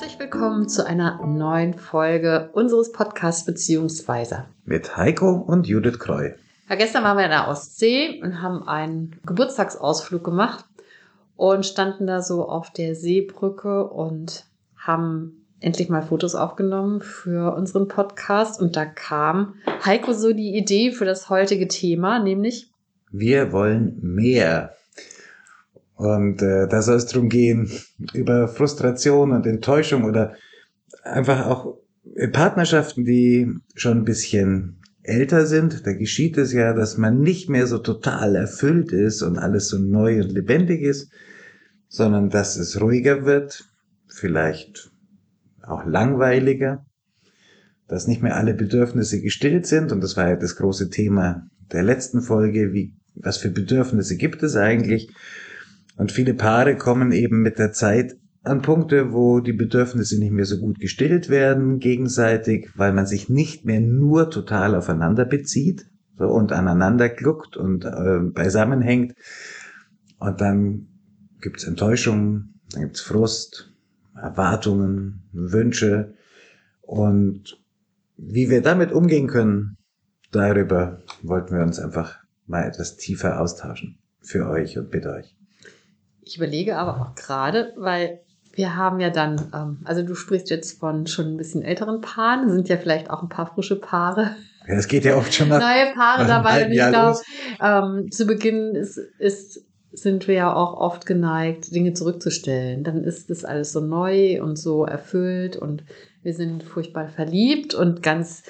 Herzlich willkommen zu einer neuen Folge unseres Podcasts Beziehungsweise. Mit Heiko und Judith Kreu. Ja, gestern waren wir in der Ostsee und haben einen Geburtstagsausflug gemacht und standen da so auf der Seebrücke und haben endlich mal Fotos aufgenommen für unseren Podcast. Und da kam Heiko so die Idee für das heutige Thema, nämlich Wir wollen mehr. Und äh, da soll es darum gehen, über Frustration und Enttäuschung oder einfach auch Partnerschaften, die schon ein bisschen älter sind. Da geschieht es ja, dass man nicht mehr so total erfüllt ist und alles so neu und lebendig ist, sondern dass es ruhiger wird, vielleicht auch langweiliger, dass nicht mehr alle Bedürfnisse gestillt sind. Und das war ja das große Thema der letzten Folge. Wie, was für Bedürfnisse gibt es eigentlich? Und viele Paare kommen eben mit der Zeit an Punkte, wo die Bedürfnisse nicht mehr so gut gestillt werden gegenseitig, weil man sich nicht mehr nur total aufeinander bezieht so, und aneinander gluckt und äh, beisammenhängt. Und dann gibt's Enttäuschungen, dann gibt's Frust, Erwartungen, Wünsche. Und wie wir damit umgehen können, darüber wollten wir uns einfach mal etwas tiefer austauschen. Für euch und mit euch. Ich überlege aber auch gerade, weil wir haben ja dann, ähm, also du sprichst jetzt von schon ein bisschen älteren Paaren, sind ja vielleicht auch ein paar frische Paare. Ja, es geht ja oft schon nach neue Paare dabei. Und ich glaube, ähm, zu Beginn ist, ist, sind wir ja auch oft geneigt, Dinge zurückzustellen. Dann ist das alles so neu und so erfüllt und wir sind furchtbar verliebt und ganz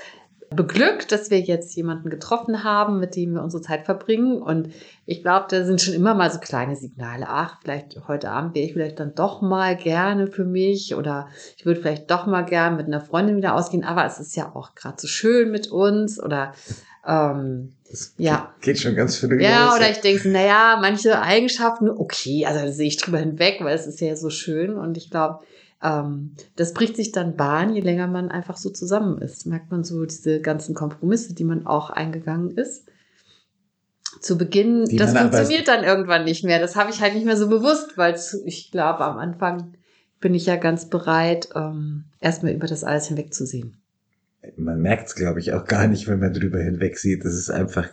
beglückt, dass wir jetzt jemanden getroffen haben, mit dem wir unsere Zeit verbringen. Und ich glaube, da sind schon immer mal so kleine Signale. Ach, vielleicht heute Abend wäre ich vielleicht dann doch mal gerne für mich oder ich würde vielleicht doch mal gerne mit einer Freundin wieder ausgehen. Aber es ist ja auch gerade so schön mit uns oder ähm, Das ja. geht schon ganz früh ja, los. oder ich denke, naja, manche Eigenschaften, okay, also da sehe ich drüber hinweg, weil es ist ja so schön. Und ich glaube, ähm, das bricht sich dann Bahn, je länger man einfach so zusammen ist. Merkt man so diese ganzen Kompromisse, die man auch eingegangen ist. Zu Beginn, Die das funktioniert dann irgendwann nicht mehr. Das habe ich halt nicht mehr so bewusst, weil ich glaube, am Anfang bin ich ja ganz bereit, ähm, erstmal über das alles hinwegzusehen. man merkt es, glaube ich, auch gar nicht, wenn man drüber hinweg sieht. Das ist einfach,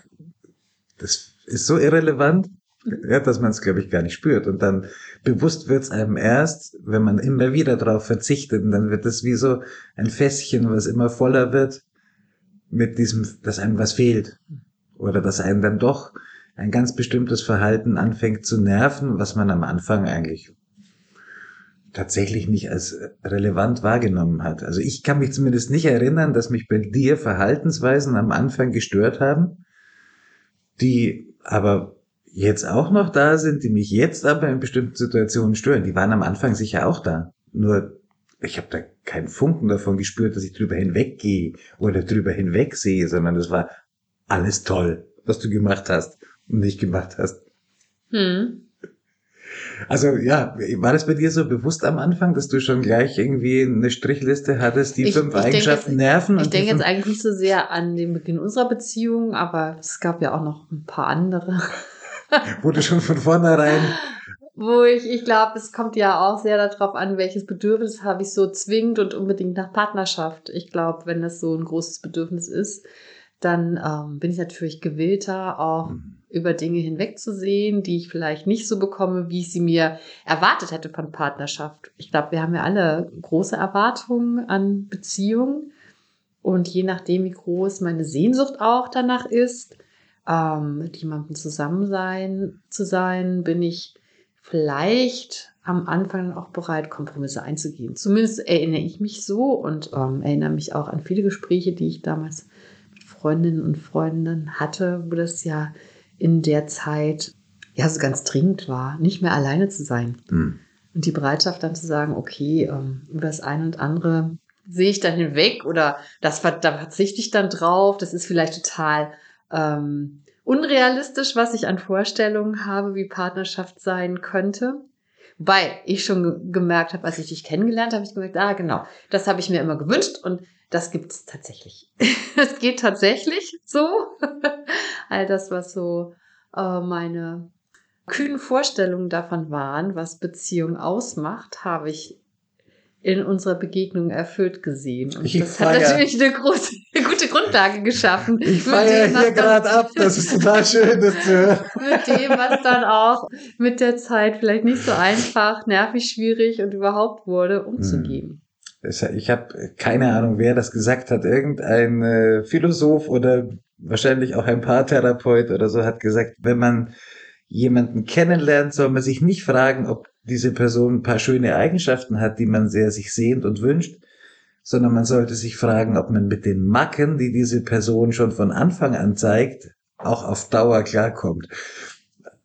das ist so irrelevant, ja, dass man es, glaube ich, gar nicht spürt. Und dann bewusst wird es einem erst, wenn man immer wieder darauf verzichtet. Und dann wird es wie so ein Fässchen, was immer voller wird, mit diesem, dass einem was fehlt. Oder dass einem dann doch ein ganz bestimmtes Verhalten anfängt zu nerven, was man am Anfang eigentlich tatsächlich nicht als relevant wahrgenommen hat. Also ich kann mich zumindest nicht erinnern, dass mich bei dir Verhaltensweisen am Anfang gestört haben, die aber jetzt auch noch da sind, die mich jetzt aber in bestimmten Situationen stören. Die waren am Anfang sicher auch da. Nur ich habe da keinen Funken davon gespürt, dass ich drüber hinweggehe oder drüber hinwegsehe, sondern es war alles toll, was du gemacht hast und nicht gemacht hast. Hm. Also ja, war das bei dir so bewusst am Anfang, dass du schon gleich irgendwie eine Strichliste hattest, die Ich- fünf ich Eigenschaften jetzt- nerven? Ich denke jetzt eigentlich nicht so sehr an den Beginn unserer Beziehung, aber es gab ja auch noch ein paar andere. wo du schon von vornherein, Wo ich, ich glaube, es kommt ja auch sehr darauf an, welches Bedürfnis habe ich so zwingend und unbedingt nach Partnerschaft. Ich glaube, wenn das so ein großes Bedürfnis ist, dann ähm, bin ich natürlich gewillter, auch über Dinge hinwegzusehen, die ich vielleicht nicht so bekomme, wie ich sie mir erwartet hätte von Partnerschaft. Ich glaube, wir haben ja alle große Erwartungen an Beziehungen. Und je nachdem, wie groß meine Sehnsucht auch danach ist, ähm, mit jemandem zusammen sein, zu sein, bin ich vielleicht am Anfang auch bereit, Kompromisse einzugehen. Zumindest erinnere ich mich so und ähm, erinnere mich auch an viele Gespräche, die ich damals mit Freundinnen und Freunden hatte, wo das ja in der Zeit ja so ganz dringend war, nicht mehr alleine zu sein. Hm. Und die Bereitschaft dann zu sagen, okay, ähm, über das eine und andere sehe ich dann hinweg oder das da verzichte ich dann drauf. Das ist vielleicht total ähm, unrealistisch, was ich an Vorstellungen habe, wie Partnerschaft sein könnte. Wobei ich schon ge gemerkt habe, als ich dich kennengelernt habe, habe ich gemerkt, ah genau, das habe ich mir immer gewünscht und das gibt es tatsächlich. Es geht tatsächlich so. All das, was so äh, meine kühnen Vorstellungen davon waren, was Beziehung ausmacht, habe ich in unserer Begegnung erfüllt gesehen. Und Ich das hat natürlich eine, große, eine gute Grundlage geschaffen. Ich feiere hier gerade ab. Das ist total schön, das zu hören. Mit dem, was dann auch mit der Zeit vielleicht nicht so einfach, nervig, schwierig und überhaupt wurde, umzugehen. Das- Ich habe keine Ahnung, wer das gesagt hat. Irgendein äh, Philosoph oder wahrscheinlich auch ein Paartherapeut oder so hat gesagt, wenn man jemanden kennenlernt, soll man sich nicht fragen, ob diese Person ein paar schöne Eigenschaften hat, die man sehr sich sehnt und wünscht, sondern man sollte sich fragen, ob man mit den Macken, die diese Person schon von Anfang an zeigt, auch auf Dauer klarkommt.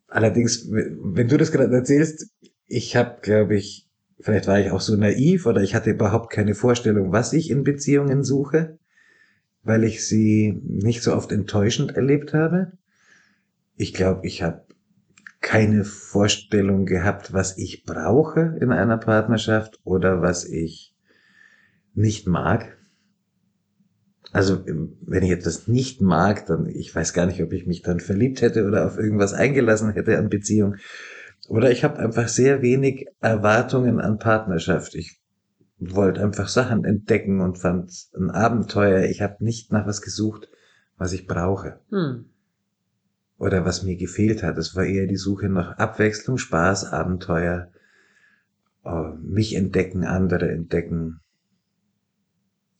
Allerdings, wenn du das gerade erzählst, ich habe, glaube ich, vielleicht war ich auch so naiv oder ich hatte überhaupt keine Vorstellung, was ich in Beziehungen suche, weil ich sie nicht so oft enttäuschend erlebt habe. Ich glaube, ich habe keine Vorstellung gehabt, was ich brauche in einer Partnerschaft oder was ich nicht mag. Also wenn ich etwas nicht mag, dann ich weiß gar nicht, ob ich mich dann verliebt hätte oder auf irgendwas eingelassen hätte an Beziehung. Oder ich habe einfach sehr wenig Erwartungen an Partnerschaft. Ich wollte einfach Sachen entdecken und fand ein Abenteuer. Ich habe nicht nach was gesucht, was ich brauche Hm. oder was mir gefehlt hat. Es war eher die Suche nach Abwechslung, Spaß, Abenteuer, äh, mich entdecken, andere entdecken.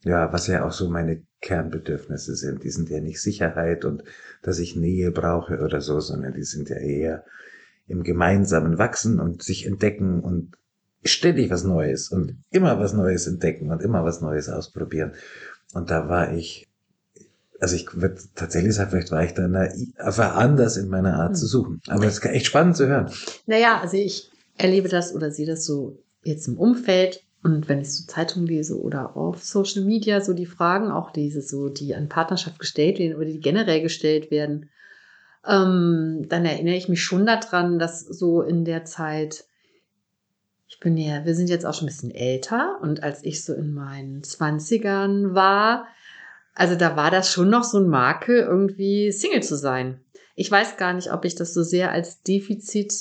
Ja, was ja auch so meine Kernbedürfnisse sind. Die sind ja nicht Sicherheit und dass ich Nähe brauche oder so, sondern die sind ja eher im gemeinsamen Wachsen und sich entdecken und ständig was Neues und immer was Neues entdecken und immer was Neues ausprobieren. Und da war ich, also ich würde tatsächlich sagen, vielleicht war ich da naiv, war anders in meiner Art zu suchen. Aber es ist echt spannend zu hören. Naja, also ich erlebe das oder sehe das so jetzt im Umfeld und wenn ich so Zeitungen lese oder auf Social Media so die Fragen auch lese, so die an Partnerschaft gestellt werden oder die generell gestellt werden, ähm, dann erinnere ich mich schon daran, dass so in der Zeit, ich bin ja, wir sind jetzt auch schon ein bisschen älter und als ich so in meinen Zwanzigern war, also da war das schon noch so ein Makel, irgendwie Single zu sein. Ich weiß gar nicht, ob ich das so sehr als Defizit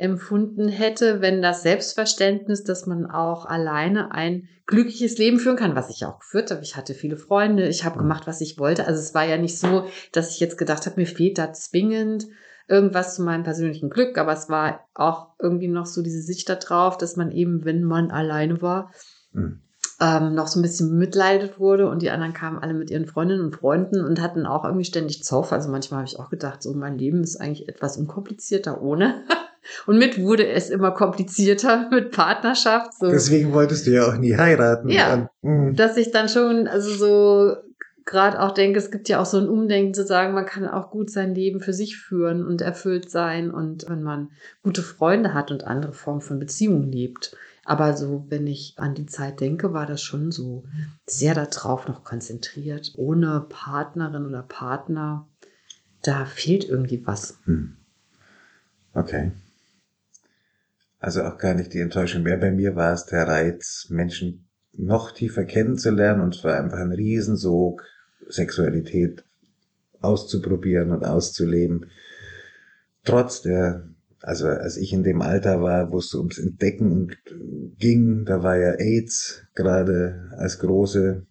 empfunden hätte, wenn das Selbstverständnis, dass man auch alleine ein glückliches Leben führen kann, was ich ja auch geführt habe. Ich hatte viele Freunde, ich habe gemacht, was ich wollte. Also es war ja nicht so, dass ich jetzt gedacht habe, mir fehlt da zwingend irgendwas zu meinem persönlichen Glück, aber es war auch irgendwie noch so diese Sicht darauf, dass man eben, wenn man alleine war, Hm. ähm, noch so ein bisschen bemitleidet wurde und die anderen kamen alle mit ihren Freundinnen und Freunden und hatten auch irgendwie ständig Zoff. Also manchmal habe ich auch gedacht, so mein Leben ist eigentlich etwas unkomplizierter ohne. Und mit wurde es immer komplizierter mit Partnerschaft. So Deswegen wolltest du ja auch nie heiraten. Ja. Und, mm, dass ich dann schon, also so gerade auch denke, es gibt ja auch so ein Umdenken zu sagen, man kann auch gut sein Leben für sich führen und erfüllt sein und wenn man gute Freunde hat und andere Formen von Beziehungen lebt. Aber so, wenn ich an die Zeit denke, war das schon so sehr darauf noch konzentriert. Ohne Partnerin oder Partner, da fehlt irgendwie was. hm. Okay. Also auch gar nicht die Enttäuschung mehr. Bei mir war es der Reiz, Menschen noch tiefer kennenzulernen und es war einfach ein Riesensog, Sexualität auszuprobieren und auszuleben. Trotz der, also als ich in dem Alter war, wo es ums Entdecken und ging, da war ja AIDS gerade als große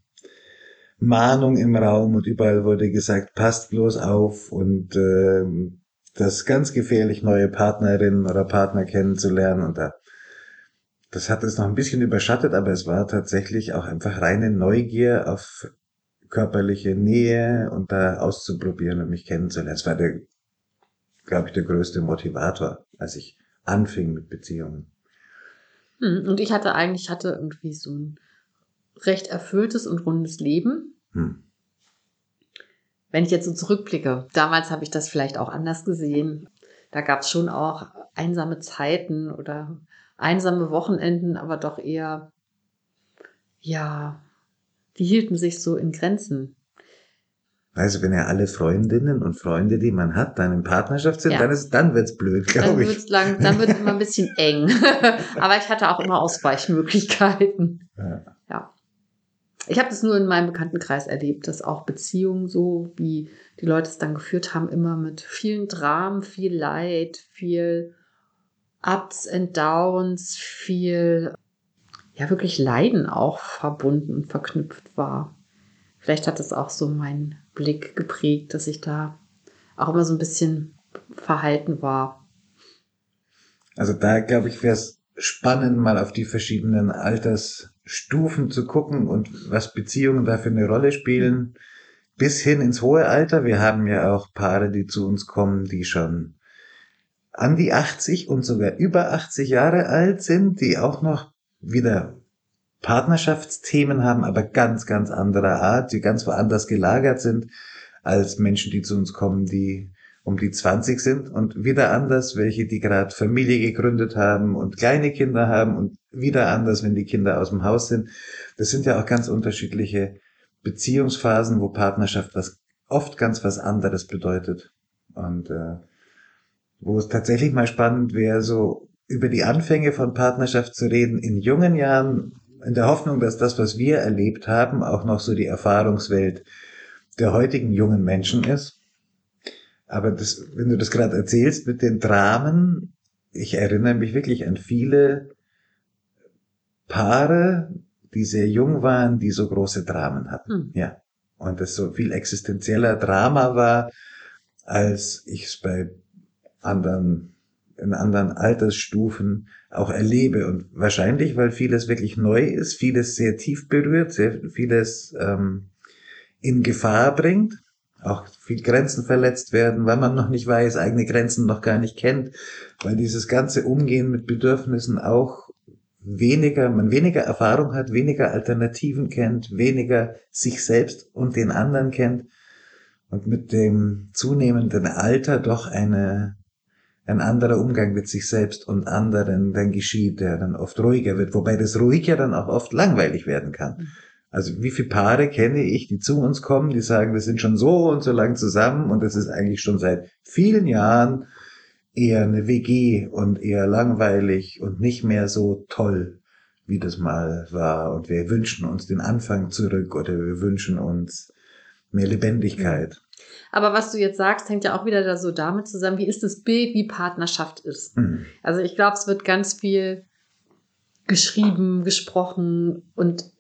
Mahnung im Raum und überall wurde gesagt, passt bloß auf und ähm, das ist ganz gefährlich, neue Partnerinnen oder Partner kennenzulernen und da das hat es noch ein bisschen überschattet, aber es war tatsächlich auch einfach reine Neugier auf körperliche Nähe und da auszuprobieren und mich kennenzulernen. Das war der, glaube ich, der größte Motivator, als ich anfing mit Beziehungen. Hm, Und ich hatte eigentlich, hatte irgendwie so ein recht erfülltes und rundes Leben. Hm. Wenn ich jetzt so zurückblicke, damals habe ich das vielleicht auch anders gesehen. Da gab es schon auch einsame Zeiten oder einsame Wochenenden, aber doch eher, ja, die hielten sich so in Grenzen. Also wenn ja alle Freundinnen und Freunde, die man hat, dann in Partnerschaft sind, Ja. dann ist, dann wird's blöd, glaube ich. lang, dann wird es immer ein bisschen eng. aber ich hatte auch immer Ausweichmöglichkeiten. Ja. Ich habe das nur in meinem Bekanntenkreis erlebt, dass auch Beziehungen so, wie die Leute es dann geführt haben, immer mit vielen Dramen, viel Leid, viel Ups and Downs, viel ja wirklich Leiden auch verbunden und verknüpft war. Vielleicht hat es auch so meinen Blick geprägt, dass ich da auch immer so ein bisschen verhalten war. Also da glaube ich, wäre es spannend, mal auf die verschiedenen Altersstufen zu gucken und was Beziehungen da für eine Rolle spielen, bis hin ins hohe Alter. Wir haben ja auch Paare, die zu uns kommen, die schon an die 80 und sogar über 80 Jahre alt sind, die auch noch wieder Partnerschaftsthemen haben, aber ganz, ganz anderer Art, die ganz woanders gelagert sind als Menschen, die zu uns kommen, die um die 20 sind und wieder anders, welche, die gerade Familie gegründet haben und kleine Kinder haben und wieder anders, wenn die Kinder aus dem Haus sind. Das sind ja auch ganz unterschiedliche Beziehungsphasen, wo Partnerschaft was oft ganz was anderes bedeutet. Und äh, wo es tatsächlich mal spannend wäre, so über die Anfänge von Partnerschaft zu reden in jungen Jahren, in der Hoffnung, dass das, was wir erlebt haben, auch noch so die Erfahrungswelt der heutigen jungen Menschen ist. Aber das, wenn du das gerade erzählst mit den Dramen, ich erinnere mich wirklich an viele Paare, die sehr jung waren, die so große Dramen hatten. Hm. Ja. Und das so viel existenzieller Drama war, als ich es bei anderen, in anderen Altersstufen auch erlebe. Und wahrscheinlich, weil vieles wirklich neu ist, vieles sehr tief berührt, sehr vieles ähm, in Gefahr bringt, auch viel Grenzen verletzt werden, weil man noch nicht weiß, eigene Grenzen noch gar nicht kennt, weil dieses ganze Umgehen mit Bedürfnissen auch weniger, man weniger Erfahrung hat, weniger Alternativen kennt, weniger sich selbst und den anderen kennt und mit dem zunehmenden Alter doch eine ein anderer Umgang mit sich selbst und anderen dann geschieht, der dann oft ruhiger wird, wobei das ruhig ja dann auch oft langweilig werden kann. Mhm. Also wie viele Paare kenne ich, die zu uns kommen, die sagen, wir sind schon so und so lang zusammen und das ist eigentlich schon seit vielen Jahren eher eine WG und eher langweilig und nicht mehr so toll, wie das mal war. Und wir wünschen uns den Anfang zurück oder wir wünschen uns mehr Lebendigkeit. Aber was du jetzt sagst, hängt ja auch wieder da so damit zusammen, wie ist das Bild, wie Partnerschaft ist. Mhm. Also ich glaube, es wird ganz viel geschrieben, gesprochen und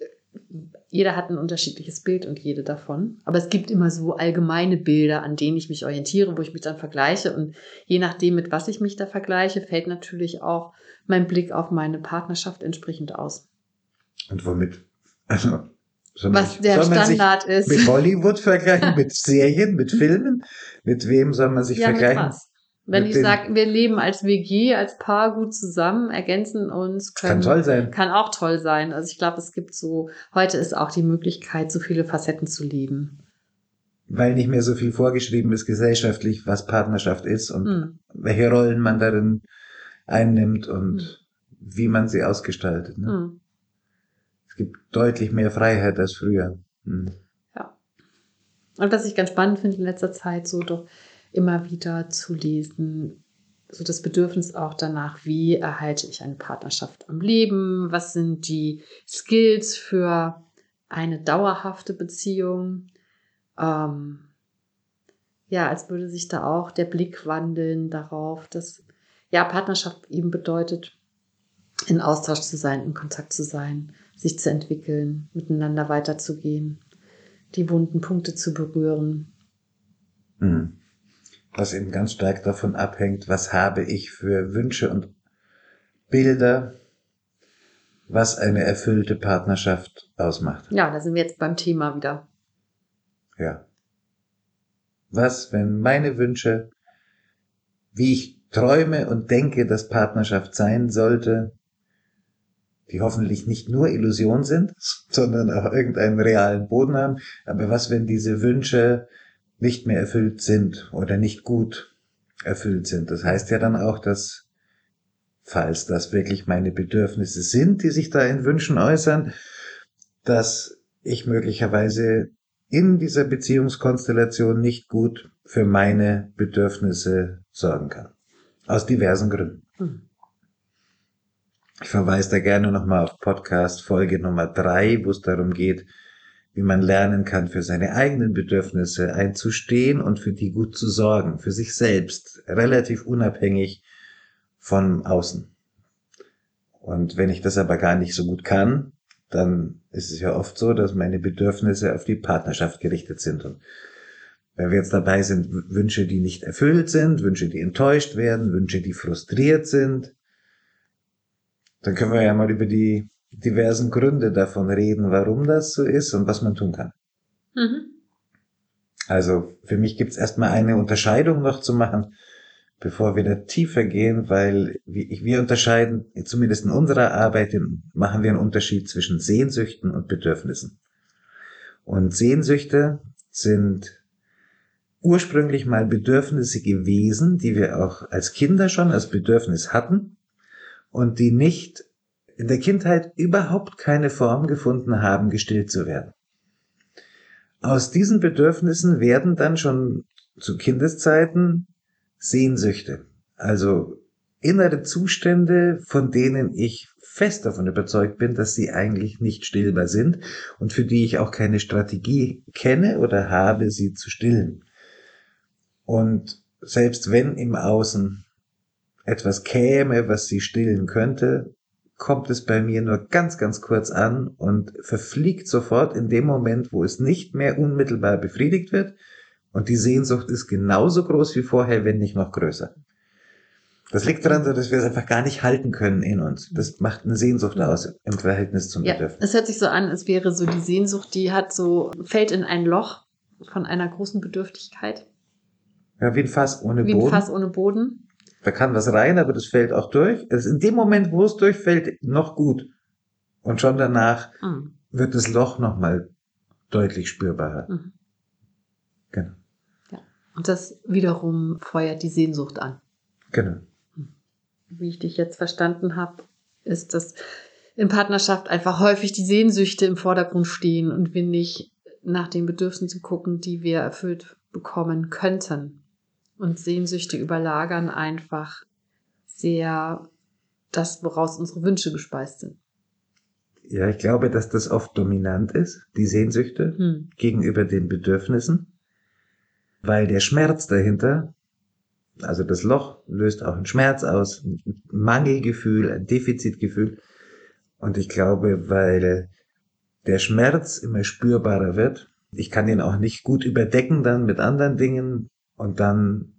jeder hat ein unterschiedliches Bild und jede davon. Aber es gibt immer so allgemeine Bilder, an denen ich mich orientiere, wo ich mich dann vergleiche. Und je nachdem, mit was ich mich da vergleiche, fällt natürlich auch mein Blick auf meine Partnerschaft entsprechend aus. Und womit? Also was ich, der Standard ist. Mit Hollywood vergleichen, mit Serien, mit Filmen? Mit wem soll man sich ja, vergleichen? Mit was? Wenn ich sage, wir leben als WG, als Paar gut zusammen, ergänzen uns, können, kann toll sein. Kann auch toll sein. Also ich glaube, es gibt so, heute ist auch die Möglichkeit, so viele Facetten zu leben. Weil nicht mehr so viel vorgeschrieben ist gesellschaftlich, was Partnerschaft ist und hm. welche Rollen man darin einnimmt und hm. wie man sie ausgestaltet. Ne? Hm gibt deutlich mehr Freiheit als früher. Hm. Ja. Und was ich ganz spannend finde in letzter Zeit, so doch immer wieder zu lesen, so das Bedürfnis auch danach, wie erhalte ich eine Partnerschaft am Leben, was sind die Skills für eine dauerhafte Beziehung. Ähm, ja, als würde sich da auch der Blick wandeln darauf, dass ja Partnerschaft eben bedeutet, in Austausch zu sein, in Kontakt zu sein, sich zu entwickeln, miteinander weiterzugehen, die wunden Punkte zu berühren. Hm. Was eben ganz stark davon abhängt, was habe ich für Wünsche und Bilder, was eine erfüllte Partnerschaft ausmacht. Ja, da sind wir jetzt beim Thema wieder. Ja. Was, wenn meine Wünsche, wie ich träume und denke, dass Partnerschaft sein sollte, die hoffentlich nicht nur Illusion sind, sondern auch irgendeinen realen Boden haben. Aber was, wenn diese Wünsche nicht mehr erfüllt sind oder nicht gut erfüllt sind? Das heißt ja dann auch, dass, falls das wirklich meine Bedürfnisse sind, die sich da in Wünschen äußern, dass ich möglicherweise in dieser Beziehungskonstellation nicht gut für meine Bedürfnisse sorgen kann. Aus diversen Gründen. Hm. Ich verweise da gerne nochmal auf Podcast Folge Nummer drei, wo es darum geht, wie man lernen kann, für seine eigenen Bedürfnisse einzustehen und für die gut zu sorgen, für sich selbst, relativ unabhängig von außen. Und wenn ich das aber gar nicht so gut kann, dann ist es ja oft so, dass meine Bedürfnisse auf die Partnerschaft gerichtet sind. Und wenn wir jetzt dabei sind, Wünsche, die nicht erfüllt sind, Wünsche, die enttäuscht werden, Wünsche, die frustriert sind, dann können wir ja mal über die diversen Gründe davon reden, warum das so ist und was man tun kann. Mhm. Also für mich gibt es erstmal eine Unterscheidung noch zu machen, bevor wir da tiefer gehen, weil wir unterscheiden, zumindest in unserer Arbeit, machen wir einen Unterschied zwischen Sehnsüchten und Bedürfnissen. Und Sehnsüchte sind ursprünglich mal Bedürfnisse gewesen, die wir auch als Kinder schon als Bedürfnis hatten und die nicht in der Kindheit überhaupt keine Form gefunden haben, gestillt zu werden. Aus diesen Bedürfnissen werden dann schon zu Kindeszeiten Sehnsüchte, also innere Zustände, von denen ich fest davon überzeugt bin, dass sie eigentlich nicht stillbar sind und für die ich auch keine Strategie kenne oder habe, sie zu stillen. Und selbst wenn im Außen etwas käme, was sie stillen könnte, kommt es bei mir nur ganz, ganz kurz an und verfliegt sofort in dem Moment, wo es nicht mehr unmittelbar befriedigt wird. Und die Sehnsucht ist genauso groß wie vorher, wenn nicht noch größer. Das liegt daran, dass wir es einfach gar nicht halten können in uns. Das macht eine Sehnsucht aus im Verhältnis zum ja, Bedürfnis. Es hört sich so an, als wäre so die Sehnsucht, die hat so, fällt in ein Loch von einer großen Bedürftigkeit. Ja, wie ein Fass ohne wie Boden. Wie ein Fass ohne Boden. Da kann was rein, aber das fällt auch durch. Es ist in dem Moment, wo es durchfällt, noch gut. Und schon danach mhm. wird das Loch nochmal deutlich spürbarer. Mhm. Genau. Ja. Und das wiederum feuert die Sehnsucht an. Genau. Wie ich dich jetzt verstanden habe, ist, dass in Partnerschaft einfach häufig die Sehnsüchte im Vordergrund stehen und wir nicht nach den Bedürfnissen gucken, die wir erfüllt bekommen könnten. Und Sehnsüchte überlagern einfach sehr das, woraus unsere Wünsche gespeist sind. Ja, ich glaube, dass das oft dominant ist, die Sehnsüchte hm. gegenüber den Bedürfnissen, weil der Schmerz dahinter, also das Loch löst auch einen Schmerz aus, ein Mangelgefühl, ein Defizitgefühl. Und ich glaube, weil der Schmerz immer spürbarer wird, ich kann ihn auch nicht gut überdecken dann mit anderen Dingen, und dann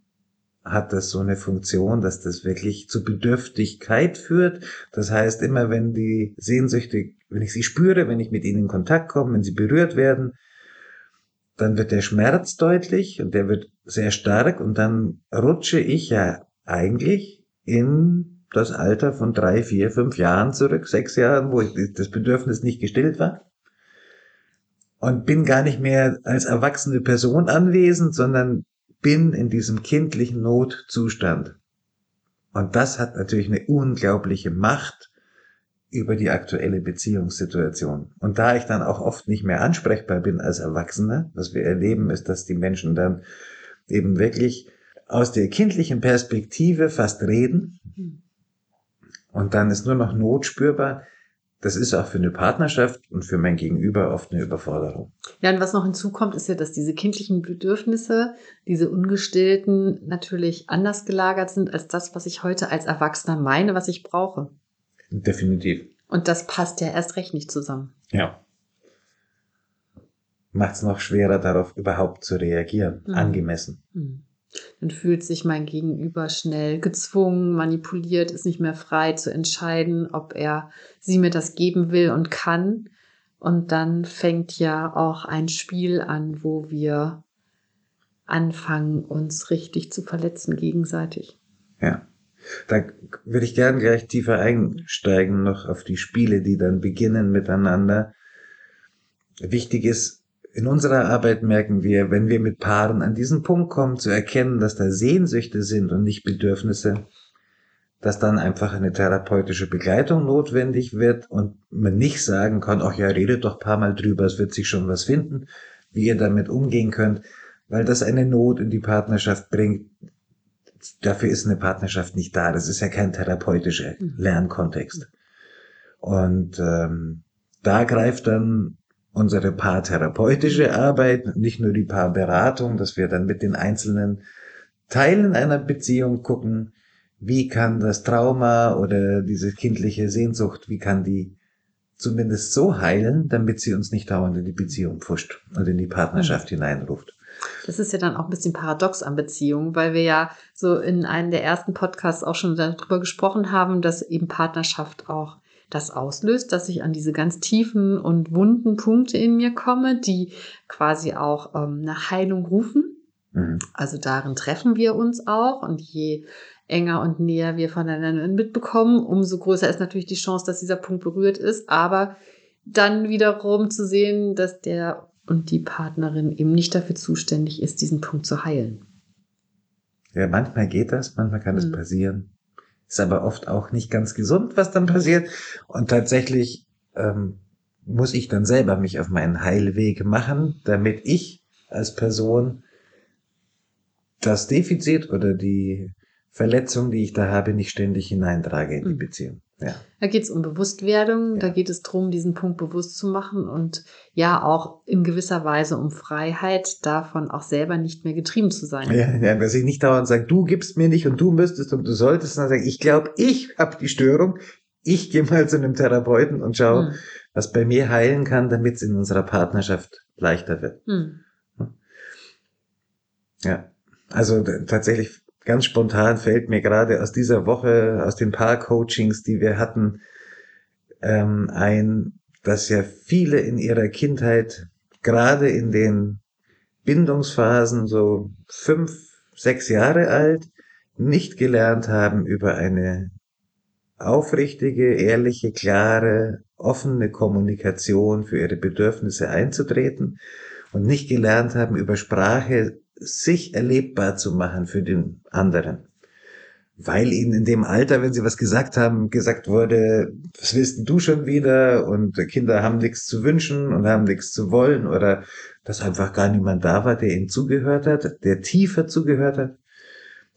hat das so eine Funktion, dass das wirklich zu Bedürftigkeit führt. Das heißt, immer wenn die Sehnsüchte, wenn ich sie spüre, wenn ich mit ihnen in Kontakt komme, wenn sie berührt werden, dann wird der Schmerz deutlich und der wird sehr stark und dann rutsche ich ja eigentlich in das Alter von drei, vier, fünf Jahren zurück, sechs Jahren, wo ich das Bedürfnis nicht gestillt war und bin gar nicht mehr als erwachsene Person anwesend, sondern bin in diesem kindlichen Notzustand. Und das hat natürlich eine unglaubliche Macht über die aktuelle Beziehungssituation. Und da ich dann auch oft nicht mehr ansprechbar bin als Erwachsener, was wir erleben, ist, dass die Menschen dann eben wirklich aus der kindlichen Perspektive fast reden. Hm. Und dann ist nur noch Not spürbar das ist auch für eine Partnerschaft und für mein Gegenüber oft eine Überforderung. Ja, und was noch hinzukommt, ist ja, dass diese kindlichen Bedürfnisse, diese ungestillten, natürlich anders gelagert sind als das, was ich heute als Erwachsener meine, was ich brauche. Definitiv. Und das passt ja erst recht nicht zusammen. Ja. Macht es noch schwerer, darauf überhaupt zu reagieren, mhm. angemessen. Mhm dann fühlt sich mein Gegenüber schnell gezwungen, manipuliert, ist nicht mehr frei zu entscheiden, ob er sie mir das geben will und kann. Und dann fängt ja auch ein Spiel an, wo wir anfangen, uns richtig zu verletzen gegenseitig. Ja. Da würde ich gerne gleich tiefer einsteigen, noch auf die Spiele, die dann beginnen miteinander. Wichtig ist, in unserer Arbeit merken wir, wenn wir mit Paaren an diesen Punkt kommen, zu erkennen, dass da Sehnsüchte sind und nicht Bedürfnisse, dass dann einfach eine therapeutische Begleitung notwendig wird und man nicht sagen kann, ach ja, redet doch paar Mal drüber, es wird sich schon was finden, wie ihr damit umgehen könnt, weil das eine Not in die Partnerschaft bringt. Dafür ist eine Partnerschaft nicht da. Das ist ja kein therapeutischer mhm. Lernkontext. Und ähm, da greift dann unsere paartherapeutische Arbeit, nicht nur die Paarberatung, dass wir dann mit den einzelnen Teilen einer Beziehung gucken, wie kann das Trauma oder diese kindliche Sehnsucht, wie kann die zumindest so heilen, damit sie uns nicht dauernd in die Beziehung pfuscht und in die Partnerschaft mhm. hineinruft. Das ist ja dann auch ein bisschen paradox an Beziehungen, weil wir ja so in einem der ersten Podcasts auch schon darüber gesprochen haben, dass eben Partnerschaft auch das auslöst, dass ich an diese ganz tiefen und wunden Punkte in mir komme, die quasi auch ähm, nach Heilung rufen. Mhm. Also darin treffen wir uns auch und je enger und näher wir voneinander mitbekommen, umso größer ist natürlich die Chance, dass dieser Punkt berührt ist. Aber dann wiederum zu sehen, dass der und die Partnerin eben nicht dafür zuständig ist, diesen Punkt zu heilen. Ja, manchmal geht das, manchmal kann es mhm. passieren. Ist aber oft auch nicht ganz gesund, was dann passiert. Und tatsächlich ähm, muss ich dann selber mich auf meinen Heilweg machen, damit ich als Person das Defizit oder die Verletzung, die ich da habe, nicht ständig hineintrage in die mhm. Beziehung. Ja. Da geht es um Bewusstwerdung, ja. da geht es darum, diesen Punkt bewusst zu machen und ja auch in gewisser Weise um Freiheit, davon auch selber nicht mehr getrieben zu sein. Ja, ja dass ich nicht dauernd sage, du gibst mir nicht und du müsstest und du solltest, sondern sage, ich glaube, ich habe die Störung, ich gehe mal zu einem Therapeuten und schaue, hm. was bei mir heilen kann, damit es in unserer Partnerschaft leichter wird. Hm. Ja, also tatsächlich ganz spontan fällt mir gerade aus dieser Woche, aus den paar Coachings, die wir hatten, ähm, ein, dass ja viele in ihrer Kindheit, gerade in den Bindungsphasen, so fünf, sechs Jahre alt, nicht gelernt haben, über eine aufrichtige, ehrliche, klare, offene Kommunikation für ihre Bedürfnisse einzutreten und nicht gelernt haben, über Sprache sich erlebbar zu machen für den anderen. Weil ihnen in dem Alter, wenn sie was gesagt haben, gesagt wurde, was willst du schon wieder? Und Kinder haben nichts zu wünschen und haben nichts zu wollen oder dass einfach gar niemand da war, der ihnen zugehört hat, der tiefer zugehört hat.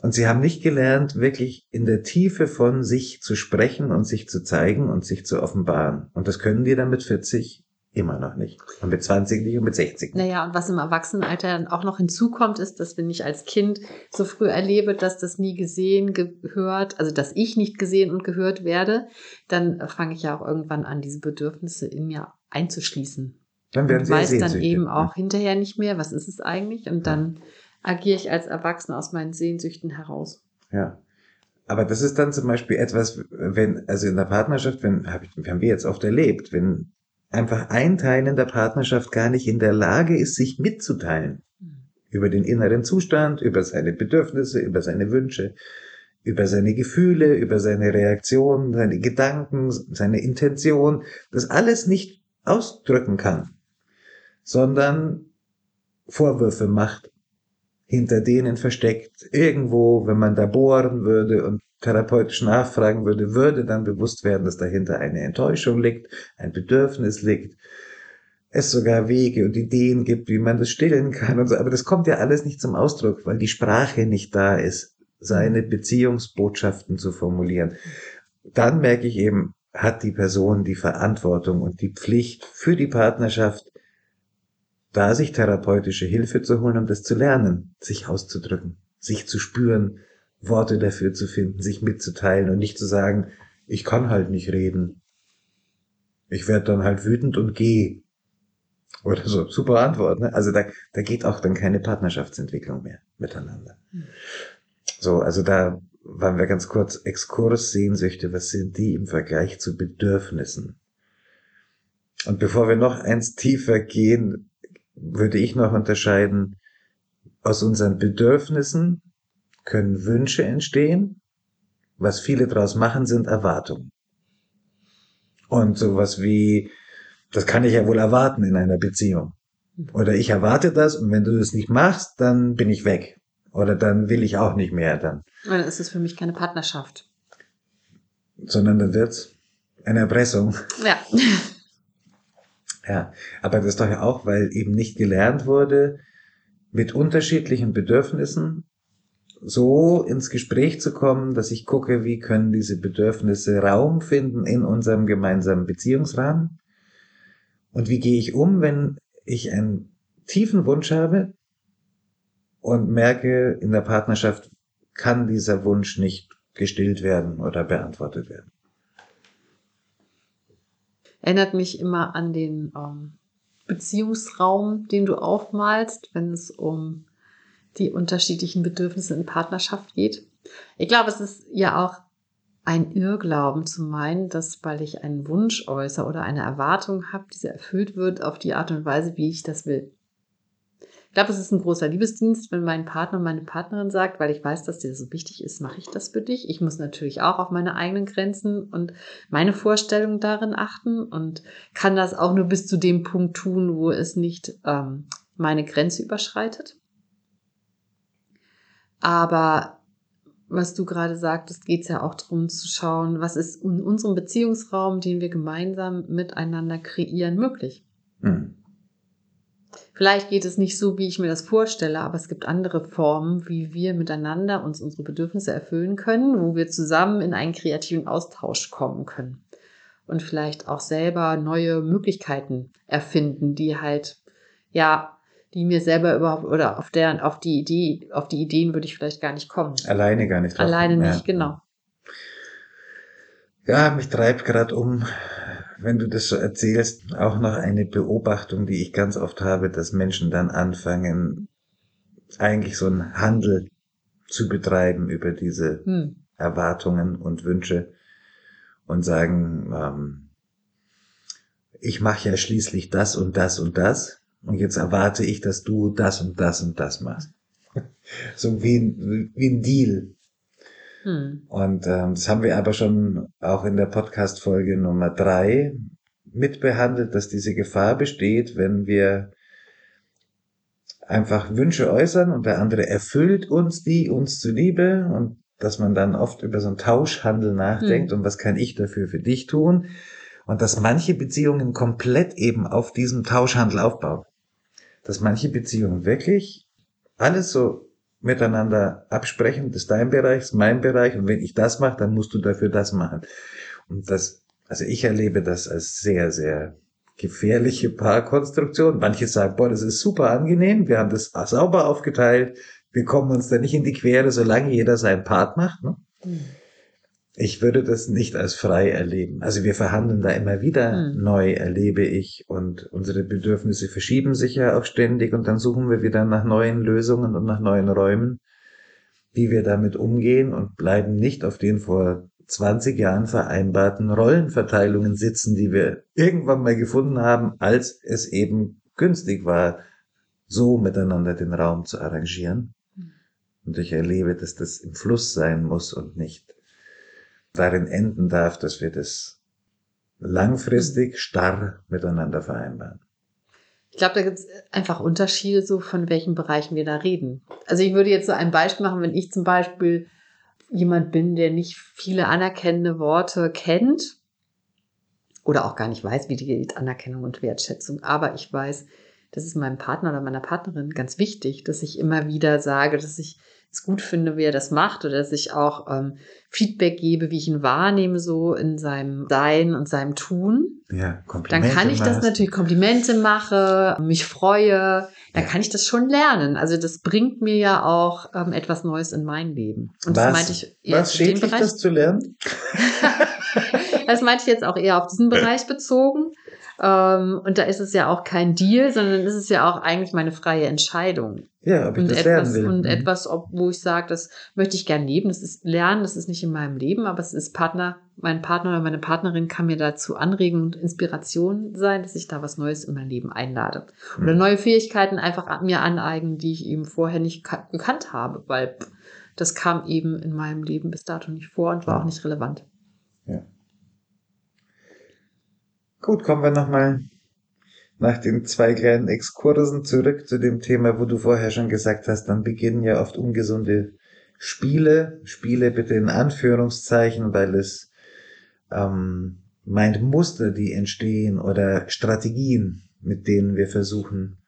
Und sie haben nicht gelernt, wirklich in der Tiefe von sich zu sprechen und sich zu zeigen und sich zu offenbaren. Und das können die dann mit 40 Immer noch nicht. Und mit 20 nicht und mit 60 nicht. Naja, und was im Erwachsenenalter dann auch noch hinzukommt, ist, dass wenn ich als Kind so früh erlebe, dass das nie gesehen, gehört, also dass ich nicht gesehen und gehört werde, dann fange ich ja auch irgendwann an, diese Bedürfnisse in mir einzuschließen. Dann werden sie und weiß dann eben auch ja. hinterher nicht mehr, was ist es eigentlich? Und dann agiere ich als Erwachsener aus meinen Sehnsüchten heraus. Ja. Aber das ist dann zum Beispiel etwas, wenn, also in der Partnerschaft, wenn, hab ich, haben wir jetzt oft erlebt, wenn einfach ein Teil in der Partnerschaft gar nicht in der Lage ist, sich mitzuteilen. Über den inneren Zustand, über seine Bedürfnisse, über seine Wünsche, über seine Gefühle, über seine Reaktionen, seine Gedanken, seine Intention, das alles nicht ausdrücken kann, sondern Vorwürfe macht, hinter denen versteckt, irgendwo, wenn man da bohren würde und therapeutisch nachfragen würde, würde dann bewusst werden, dass dahinter eine Enttäuschung liegt, ein Bedürfnis liegt, es sogar Wege und Ideen gibt, wie man das stillen kann und so. Aber das kommt ja alles nicht zum Ausdruck, weil die Sprache nicht da ist, seine Beziehungsbotschaften zu formulieren. Dann merke ich eben, hat die Person die Verantwortung und die Pflicht für die Partnerschaft, da sich therapeutische Hilfe zu holen, um das zu lernen, sich auszudrücken, sich zu spüren, Worte dafür zu finden, sich mitzuteilen und nicht zu sagen, ich kann halt nicht reden. Ich werde dann halt wütend und gehe. Oder so. Super Antwort. Ne? Also da, da geht auch dann keine Partnerschaftsentwicklung mehr miteinander. So, also da waren wir ganz kurz Exkurs, Sehnsüchte, was sind die im Vergleich zu Bedürfnissen? Und bevor wir noch eins tiefer gehen, würde ich noch unterscheiden aus unseren Bedürfnissen können Wünsche entstehen. Was viele daraus machen, sind Erwartungen. Und sowas wie, das kann ich ja wohl erwarten in einer Beziehung. Oder ich erwarte das und wenn du das nicht machst, dann bin ich weg. Oder dann will ich auch nicht mehr dann. Oder ist es für mich keine Partnerschaft. Sondern dann wird's eine Erpressung. Ja. Ja, aber das ist doch ja auch, weil eben nicht gelernt wurde, mit unterschiedlichen Bedürfnissen so ins Gespräch zu kommen, dass ich gucke, wie können diese Bedürfnisse Raum finden in unserem gemeinsamen Beziehungsrahmen und wie gehe ich um, wenn ich einen tiefen Wunsch habe und merke, in der Partnerschaft kann dieser Wunsch nicht gestillt werden oder beantwortet werden. Erinnert mich immer an den ähm, Beziehungsraum, den du aufmalst, wenn es um die unterschiedlichen Bedürfnisse in Partnerschaft geht. Ich glaube, es ist ja auch ein Irrglauben zu meinen, dass weil ich einen Wunsch äußere oder eine Erwartung habe, diese erfüllt wird auf die Art und Weise, wie ich das will. Ich glaube, es ist ein großer Liebesdienst, wenn mein Partner und meine Partnerin sagt, weil ich weiß, dass dir so wichtig ist, mache ich das für dich. Ich muss natürlich auch auf meine eigenen Grenzen und meine Vorstellungen darin achten und kann das auch nur bis zu dem Punkt tun, wo es nicht ähm, meine Grenze überschreitet. Aber was du gerade sagtest, geht es ja auch darum zu schauen, was ist in unserem Beziehungsraum, den wir gemeinsam miteinander kreieren, möglich. Hm. Vielleicht geht es nicht so, wie ich mir das vorstelle, aber es gibt andere Formen, wie wir miteinander uns unsere Bedürfnisse erfüllen können, wo wir zusammen in einen kreativen Austausch kommen können und vielleicht auch selber neue Möglichkeiten erfinden, die halt ja die mir selber überhaupt oder auf deren, auf die Idee, auf die Ideen würde ich vielleicht gar nicht kommen. Alleine gar nicht. Drauf. Alleine nicht, ja. genau. Ja, mich treibt gerade um, wenn du das so erzählst, auch noch eine Beobachtung, die ich ganz oft habe, dass Menschen dann anfangen, eigentlich so einen Handel zu betreiben über diese hm. Erwartungen und Wünsche und sagen, ähm, ich mache ja schließlich das und das und das und jetzt erwarte ich, dass du das und das und das machst. so wie ein, wie ein Deal. Hm. Und ähm, das haben wir aber schon auch in der Podcast-Folge Nummer drei mitbehandelt, dass diese Gefahr besteht, wenn wir einfach Wünsche äußern und der andere erfüllt uns die uns zuliebe und dass man dann oft über so einen Tauschhandel nachdenkt hm. und was kann ich dafür für dich tun und dass manche Beziehungen komplett eben auf diesem Tauschhandel aufbauen dass manche Beziehungen wirklich alles so miteinander absprechen, das ist dein Bereich, ist mein Bereich und wenn ich das mache, dann musst du dafür das machen. Und das, also ich erlebe das als sehr, sehr gefährliche Paarkonstruktion. Manche sagen, boah, das ist super angenehm, wir haben das sauber aufgeteilt, wir kommen uns da nicht in die Quere, solange jeder seinen Part macht. Ne? Mhm. Ich würde das nicht als frei erleben. Also wir verhandeln da immer wieder mhm. neu, erlebe ich. Und unsere Bedürfnisse verschieben sich ja auch ständig und dann suchen wir wieder nach neuen Lösungen und nach neuen Räumen, wie wir damit umgehen und bleiben nicht auf den vor 20 Jahren vereinbarten Rollenverteilungen sitzen, die wir irgendwann mal gefunden haben, als es eben günstig war, so miteinander den Raum zu arrangieren. Hm. Und ich erlebe, dass das im Fluss sein muss und nicht darin enden darf, dass wir das langfristig starr miteinander vereinbaren. Ich glaube, da gibt es einfach Unterschiede, so von welchen Bereichen wir da reden. Also ich würde jetzt so ein Beispiel machen, wenn ich zum Beispiel jemand bin, der nicht viele anerkennende Worte kennt oder auch gar nicht weiß, wie die geht, Anerkennung und Wertschätzung, aber ich weiß, das ist meinem Partner oder meiner Partnerin ganz wichtig, dass ich immer wieder sage, dass ich es gut finde, wie er das macht oder dass ich auch ähm, Feedback gebe, wie ich ihn wahrnehme, so in seinem Sein und seinem Tun. Ja, Komplimente Dann kann ich das natürlich Komplimente mache, mich freue, dann ja. kann ich das schon lernen. Also das bringt mir ja auch ähm, etwas Neues in mein Leben. Und was, das meinte ich eher was schädlich, das zu lernen? das meinte ich jetzt auch eher auf diesen Bereich bezogen. Ähm, und da ist es ja auch kein Deal, sondern ist es ja auch eigentlich meine freie Entscheidung. Ja, ob ich und das etwas, lernen will. Und mhm. etwas, ob, wo ich sage, das möchte ich gern leben. Das ist Lernen, das ist nicht in meinem Leben, aber es ist Partner, mein Partner oder meine Partnerin kann mir dazu anregen und Inspiration sein, dass ich da was Neues in mein Leben einlade. Mhm. Oder neue Fähigkeiten einfach mir aneignen, die ich eben vorher nicht gekannt habe, weil das kam eben in meinem Leben bis dato nicht vor und war auch nicht relevant. Ja. Gut, kommen wir nochmal nach den zwei kleinen Exkursen zurück zu dem Thema, wo du vorher schon gesagt hast, dann beginnen ja oft ungesunde Spiele. Spiele bitte in Anführungszeichen, weil es ähm, meint Muster, die entstehen oder Strategien, mit denen wir versuchen,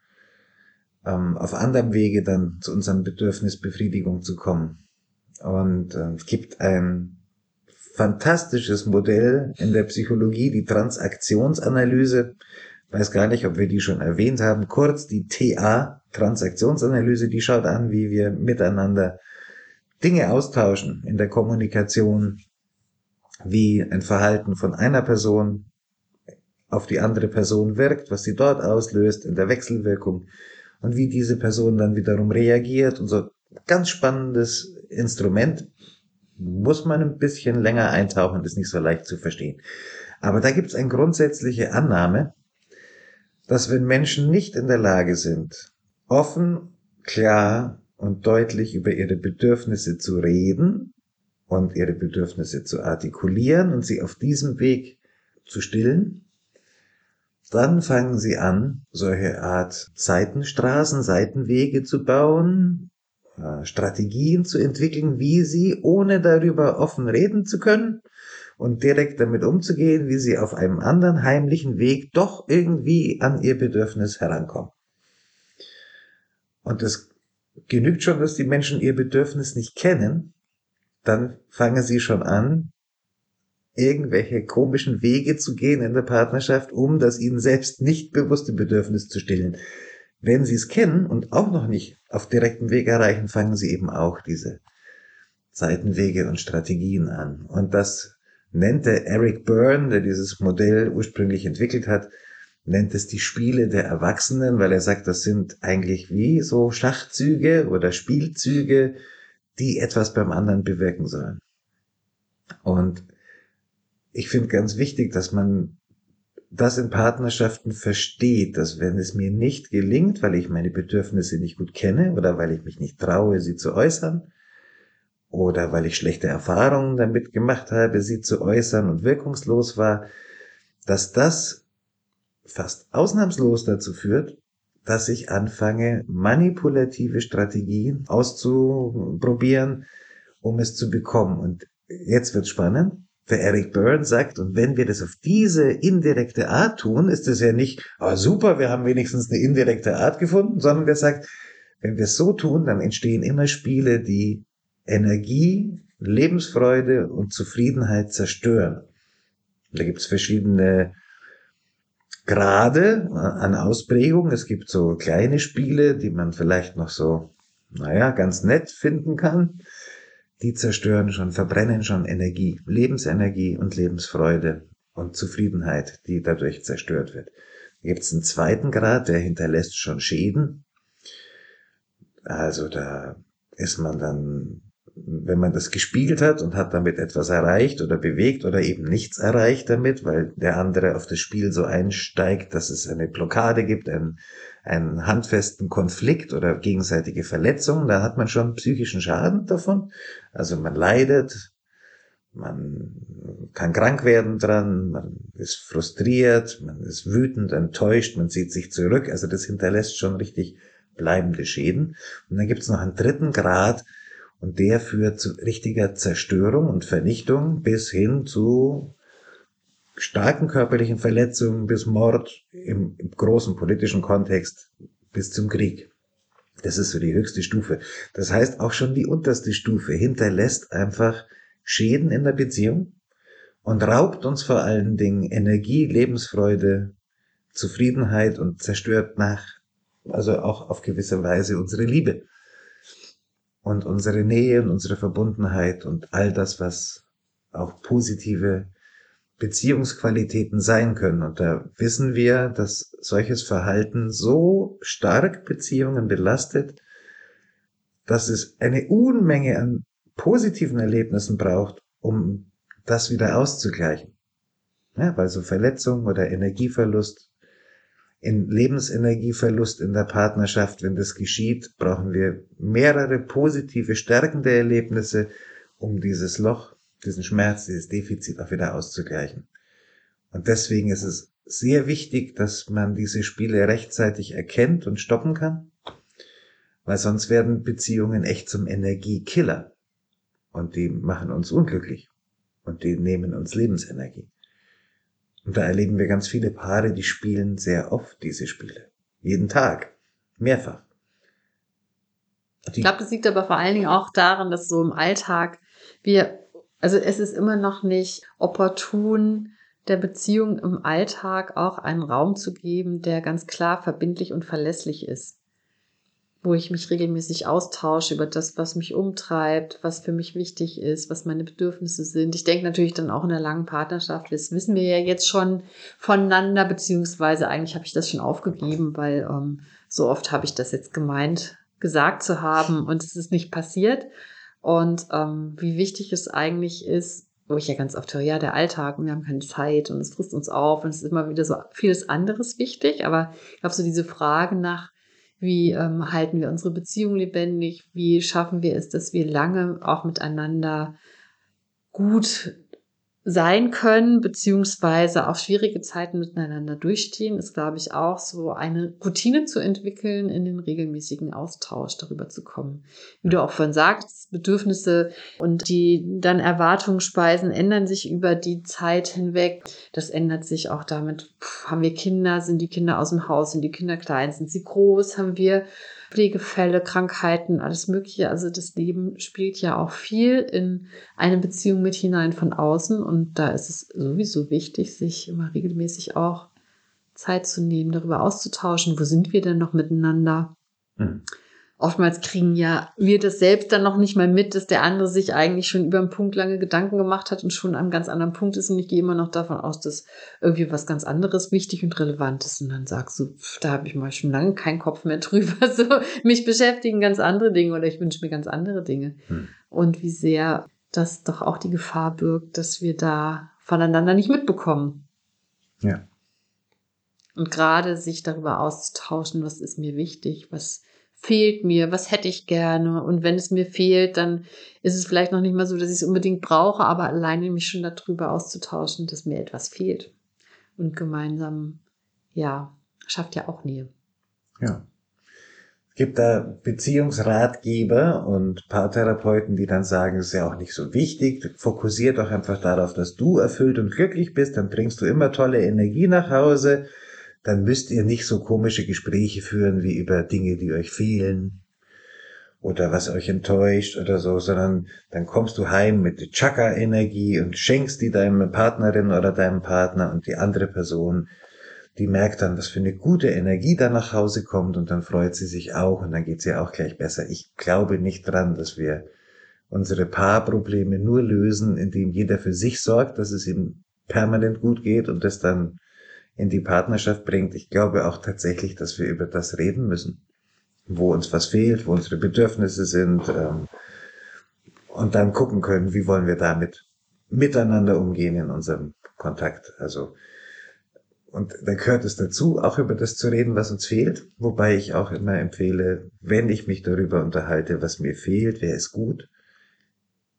ähm, auf anderem Wege dann zu unserem Bedürfnisbefriedigung zu kommen. Und äh, es gibt ein fantastisches Modell in der Psychologie, die Transaktionsanalyse. Weiß gar nicht, ob wir die schon erwähnt haben. Kurz die TA, Transaktionsanalyse, die schaut an, wie wir miteinander Dinge austauschen in der Kommunikation, wie ein Verhalten von einer Person auf die andere Person wirkt, was sie dort auslöst in der Wechselwirkung und wie diese Person dann wiederum reagiert und so ganz spannendes Instrument muss man ein bisschen länger eintauchen, ist nicht so leicht zu verstehen. Aber da gibt es eine grundsätzliche Annahme, dass wenn Menschen nicht in der Lage sind, offen, klar und deutlich über ihre Bedürfnisse zu reden und ihre Bedürfnisse zu artikulieren und sie auf diesem Weg zu stillen, dann fangen sie an, solche Art Seitenstraßen, Seitenwege zu bauen, Strategien zu entwickeln, wie sie, ohne darüber offen reden zu können und direkt damit umzugehen, wie sie auf einem anderen heimlichen Weg doch irgendwie an ihr Bedürfnis herankommen. Und es genügt schon, dass die Menschen ihr Bedürfnis nicht kennen, dann fangen sie schon an, irgendwelche komischen Wege zu gehen in der Partnerschaft, um das ihnen selbst nicht bewusste Bedürfnis zu stillen. Wenn sie es kennen und auch noch nicht auf direktem Weg erreichen, fangen sie eben auch diese Seitenwege und Strategien an. Und das nennt der Eric Byrne, der dieses Modell ursprünglich entwickelt hat, nennt es die Spiele der Erwachsenen, weil er sagt, das sind eigentlich wie so Schachzüge oder Spielzüge, die etwas beim anderen bewirken sollen. Und ich finde ganz wichtig, dass man das in Partnerschaften versteht, dass wenn es mir nicht gelingt, weil ich meine Bedürfnisse nicht gut kenne oder weil ich mich nicht traue, sie zu äußern, oder weil ich schlechte Erfahrungen damit gemacht habe, sie zu äußern und wirkungslos war, dass das fast ausnahmslos dazu führt, dass ich anfange, manipulative Strategien auszuprobieren, um es zu bekommen. Und jetzt wird spannend für Eric Byrne sagt, und wenn wir das auf diese indirekte Art tun, ist es ja nicht, oh super, wir haben wenigstens eine indirekte Art gefunden, sondern der sagt, wenn wir es so tun, dann entstehen immer Spiele, die Energie, Lebensfreude und Zufriedenheit zerstören. Da gibt es verschiedene Grade an Ausprägung. Es gibt so kleine Spiele, die man vielleicht noch so, naja, ganz nett finden kann die zerstören schon, verbrennen schon Energie, Lebensenergie und Lebensfreude und Zufriedenheit, die dadurch zerstört wird. Gibt es einen zweiten Grad, der hinterlässt schon Schäden. Also da ist man dann, wenn man das gespiegelt hat und hat damit etwas erreicht oder bewegt oder eben nichts erreicht damit, weil der andere auf das Spiel so einsteigt, dass es eine Blockade gibt, ein, einen handfesten Konflikt oder gegenseitige Verletzungen, da hat man schon psychischen Schaden davon. Also man leidet, man kann krank werden dran, man ist frustriert, man ist wütend, enttäuscht, man zieht sich zurück. Also das hinterlässt schon richtig bleibende Schäden. Und dann gibt es noch einen dritten Grad und der führt zu richtiger Zerstörung und Vernichtung bis hin zu starken körperlichen Verletzungen bis Mord im, im großen politischen Kontext bis zum Krieg. Das ist so die höchste Stufe. Das heißt, auch schon die unterste Stufe hinterlässt einfach Schäden in der Beziehung und raubt uns vor allen Dingen Energie, Lebensfreude, Zufriedenheit und zerstört nach, also auch auf gewisse Weise unsere Liebe und unsere Nähe und unsere Verbundenheit und all das, was auch positive Beziehungsqualitäten sein können. Und da wissen wir, dass solches Verhalten so stark Beziehungen belastet, dass es eine Unmenge an positiven Erlebnissen braucht, um das wieder auszugleichen. Ja, weil so Verletzung oder Energieverlust, in Lebensenergieverlust in der Partnerschaft, wenn das geschieht, brauchen wir mehrere positive, stärkende Erlebnisse, um dieses Loch diesen Schmerz, dieses Defizit auch wieder auszugleichen. Und deswegen ist es sehr wichtig, dass man diese Spiele rechtzeitig erkennt und stoppen kann, weil sonst werden Beziehungen echt zum Energiekiller. Und die machen uns unglücklich. Und die nehmen uns Lebensenergie. Und da erleben wir ganz viele Paare, die spielen sehr oft diese Spiele. Jeden Tag. Mehrfach. Die ich glaube, das liegt aber vor allen Dingen auch daran, dass so im Alltag wir also es ist immer noch nicht opportun, der Beziehung im Alltag auch einen Raum zu geben, der ganz klar verbindlich und verlässlich ist. wo ich mich regelmäßig austausche über das, was mich umtreibt, was für mich wichtig ist, was meine Bedürfnisse sind. Ich denke natürlich dann auch in der langen Partnerschaft, das wissen wir ja jetzt schon voneinander, beziehungsweise eigentlich habe ich das schon aufgegeben, weil ähm, so oft habe ich das jetzt gemeint, gesagt zu haben und es ist nicht passiert. Und ähm, wie wichtig es eigentlich ist, wo ich ja ganz oft höre, ja, der Alltag und wir haben keine Zeit und es frisst uns auf und es ist immer wieder so vieles anderes wichtig. Aber ich glaube, so diese Frage nach, wie ähm, halten wir unsere Beziehung lebendig? Wie schaffen wir es, dass wir lange auch miteinander gut sein können, beziehungsweise auch schwierige Zeiten miteinander durchstehen, ist, glaube ich, auch so eine Routine zu entwickeln, in den regelmäßigen Austausch darüber zu kommen. Wie du auch vorhin sagst, Bedürfnisse und die dann Erwartungen speisen, ändern sich über die Zeit hinweg. Das ändert sich auch damit, haben wir Kinder, sind die Kinder aus dem Haus, sind die Kinder klein, sind sie groß, haben wir Pflegefälle, Krankheiten, alles Mögliche. Also das Leben spielt ja auch viel in eine Beziehung mit hinein von außen. Und da ist es sowieso wichtig, sich immer regelmäßig auch Zeit zu nehmen, darüber auszutauschen. Wo sind wir denn noch miteinander? Mhm oftmals kriegen ja wir das selbst dann noch nicht mal mit, dass der andere sich eigentlich schon über einen Punkt lange Gedanken gemacht hat und schon an einem ganz anderen Punkt ist. Und ich gehe immer noch davon aus, dass irgendwie was ganz anderes wichtig und relevant ist. Und dann sagst du, pff, da habe ich mal schon lange keinen Kopf mehr drüber. So, mich beschäftigen ganz andere Dinge oder ich wünsche mir ganz andere Dinge. Hm. Und wie sehr das doch auch die Gefahr birgt, dass wir da voneinander nicht mitbekommen. Ja. Und gerade sich darüber auszutauschen, was ist mir wichtig, was fehlt mir, was hätte ich gerne. Und wenn es mir fehlt, dann ist es vielleicht noch nicht mal so, dass ich es unbedingt brauche, aber alleine mich schon darüber auszutauschen, dass mir etwas fehlt. Und gemeinsam, ja, schafft ja auch Nähe. Ja. Es gibt da Beziehungsratgeber und Paartherapeuten, die dann sagen, es ist ja auch nicht so wichtig, fokussier doch einfach darauf, dass du erfüllt und glücklich bist, dann bringst du immer tolle Energie nach Hause dann müsst ihr nicht so komische Gespräche führen wie über Dinge, die euch fehlen oder was euch enttäuscht oder so, sondern dann kommst du heim mit Chakra-Energie und schenkst die deinem Partnerin oder deinem Partner und die andere Person, die merkt dann, was für eine gute Energie da nach Hause kommt und dann freut sie sich auch und dann geht's ihr auch gleich besser. Ich glaube nicht dran, dass wir unsere Paarprobleme nur lösen, indem jeder für sich sorgt, dass es ihm permanent gut geht und das dann in die Partnerschaft bringt. Ich glaube auch tatsächlich, dass wir über das reden müssen, wo uns was fehlt, wo unsere Bedürfnisse sind ähm, und dann gucken können, wie wollen wir damit miteinander umgehen in unserem Kontakt. Also und da gehört es dazu, auch über das zu reden, was uns fehlt, wobei ich auch immer empfehle, wenn ich mich darüber unterhalte, was mir fehlt, wer ist gut,